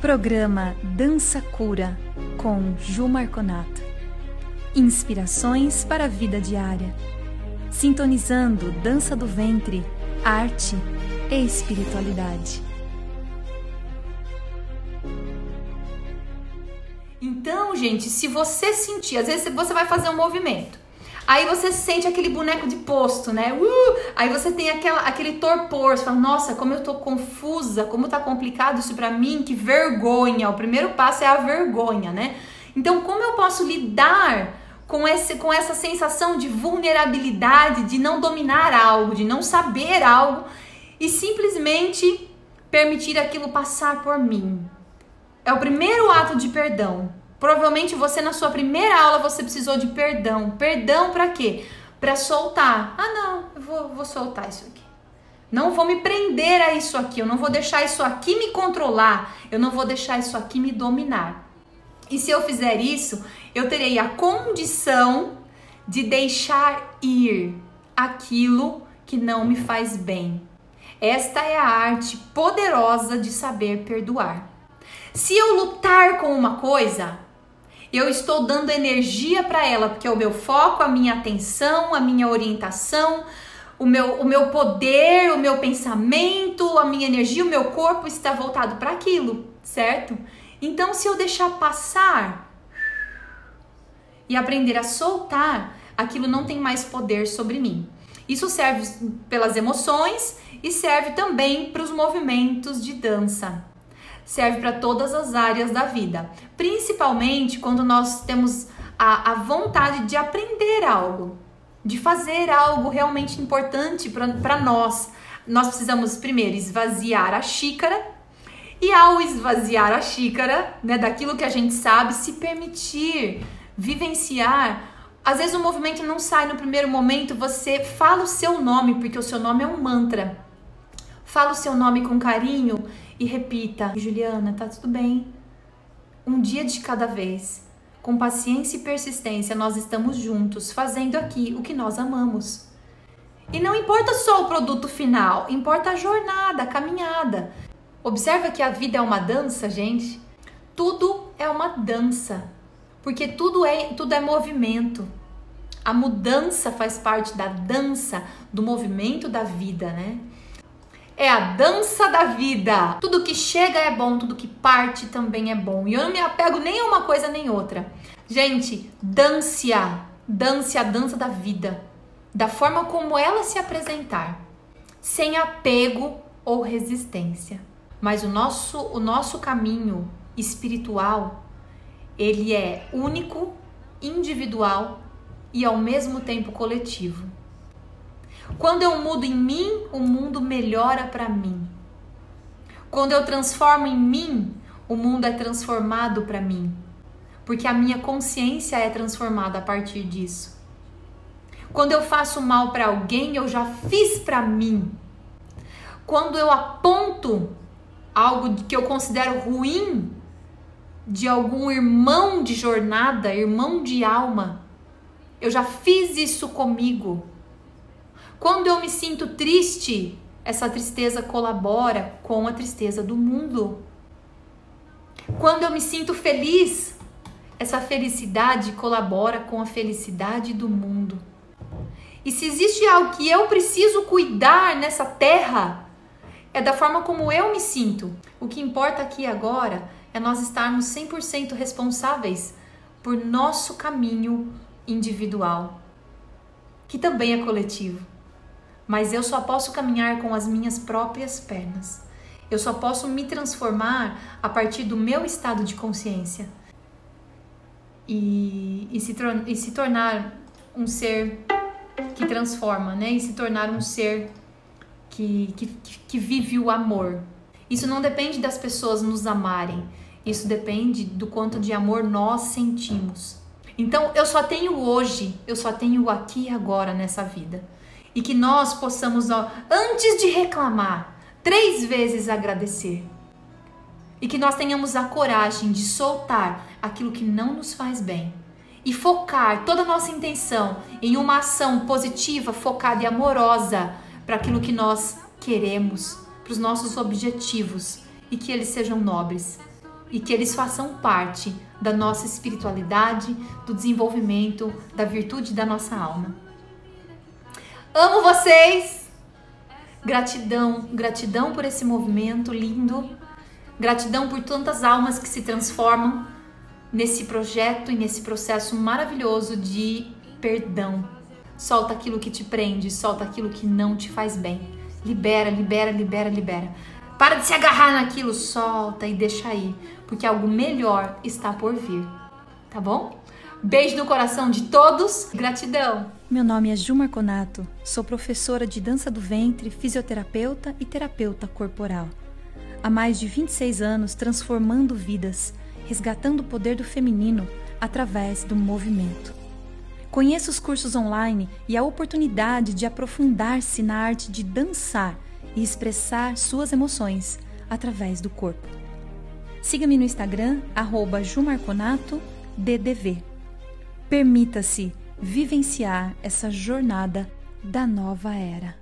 Programa Dança Cura com Ju Marconato. Inspirações para a vida diária. Sintonizando dança do ventre, arte e espiritualidade. Então, gente, se você sentir, às vezes você vai fazer um movimento. Aí você sente aquele boneco de posto, né? Uh! Aí você tem aquela, aquele torpor, você fala, nossa, como eu tô confusa, como tá complicado isso para mim, que vergonha. O primeiro passo é a vergonha, né? Então, como eu posso lidar com, esse, com essa sensação de vulnerabilidade, de não dominar algo, de não saber algo e simplesmente permitir aquilo passar por mim? É o primeiro ato de perdão. Provavelmente você na sua primeira aula você precisou de perdão. Perdão para quê? Para soltar. Ah, não, eu vou, vou soltar isso aqui. Não vou me prender a isso aqui. Eu não vou deixar isso aqui me controlar. Eu não vou deixar isso aqui me dominar. E se eu fizer isso, eu terei a condição de deixar ir aquilo que não me faz bem. Esta é a arte poderosa de saber perdoar. Se eu lutar com uma coisa, eu estou dando energia para ela, porque é o meu foco, a minha atenção, a minha orientação, o meu, o meu poder, o meu pensamento, a minha energia, o meu corpo está voltado para aquilo, certo? Então, se eu deixar passar e aprender a soltar, aquilo não tem mais poder sobre mim. Isso serve pelas emoções e serve também para os movimentos de dança serve para todas as áreas da vida, principalmente quando nós temos a, a vontade de aprender algo, de fazer algo realmente importante para nós. Nós precisamos primeiro esvaziar a xícara e ao esvaziar a xícara, né, daquilo que a gente sabe, se permitir vivenciar. Às vezes o movimento não sai no primeiro momento, você fala o seu nome, porque o seu nome é um mantra. Fala o seu nome com carinho e repita: Juliana, tá tudo bem. Um dia de cada vez. Com paciência e persistência, nós estamos juntos, fazendo aqui o que nós amamos. E não importa só o produto final, importa a jornada, a caminhada. Observa que a vida é uma dança, gente. Tudo é uma dança, porque tudo é tudo é movimento. A mudança faz parte da dança, do movimento da vida, né? É a dança da vida. Tudo que chega é bom, tudo que parte também é bom. E eu não me apego nem a uma coisa nem outra. Gente, dance a, dance a dança da vida, da forma como ela se apresentar, sem apego ou resistência. Mas o nosso, o nosso caminho espiritual, ele é único, individual e ao mesmo tempo coletivo. Quando eu mudo em mim, o mundo melhora para mim. Quando eu transformo em mim, o mundo é transformado para mim. Porque a minha consciência é transformada a partir disso. Quando eu faço mal para alguém, eu já fiz para mim. Quando eu aponto algo que eu considero ruim de algum irmão de jornada, irmão de alma, eu já fiz isso comigo. Quando eu me sinto triste, essa tristeza colabora com a tristeza do mundo. Quando eu me sinto feliz, essa felicidade colabora com a felicidade do mundo. E se existe algo que eu preciso cuidar nessa terra, é da forma como eu me sinto. O que importa aqui agora é nós estarmos 100% responsáveis por nosso caminho individual, que também é coletivo mas eu só posso caminhar com as minhas próprias pernas. Eu só posso me transformar a partir do meu estado de consciência e, e, se, e se tornar um ser que transforma, né? E se tornar um ser que, que, que vive o amor. Isso não depende das pessoas nos amarem, isso depende do quanto de amor nós sentimos. Então eu só tenho hoje, eu só tenho aqui e agora nessa vida e que nós possamos, ó, antes de reclamar, três vezes agradecer. E que nós tenhamos a coragem de soltar aquilo que não nos faz bem e focar toda a nossa intenção em uma ação positiva, focada e amorosa para aquilo que nós queremos, para os nossos objetivos e que eles sejam nobres. e que eles façam parte da nossa espiritualidade, do desenvolvimento, da virtude da nossa alma. Amo vocês! Gratidão, gratidão por esse movimento lindo, gratidão por tantas almas que se transformam nesse projeto e nesse processo maravilhoso de perdão. Solta aquilo que te prende, solta aquilo que não te faz bem. Libera, libera, libera, libera. Para de se agarrar naquilo, solta e deixa aí, porque algo melhor está por vir. Tá bom? Beijo no coração de todos. Gratidão. Meu nome é Ju Marconato. Sou professora de dança do ventre, fisioterapeuta e terapeuta corporal. Há mais de 26 anos transformando vidas, resgatando o poder do feminino através do movimento. Conheça os cursos online e a oportunidade de aprofundar-se na arte de dançar e expressar suas emoções através do corpo. Siga-me no Instagram, jumarconatoddv. Permita-se vivenciar essa jornada da nova era.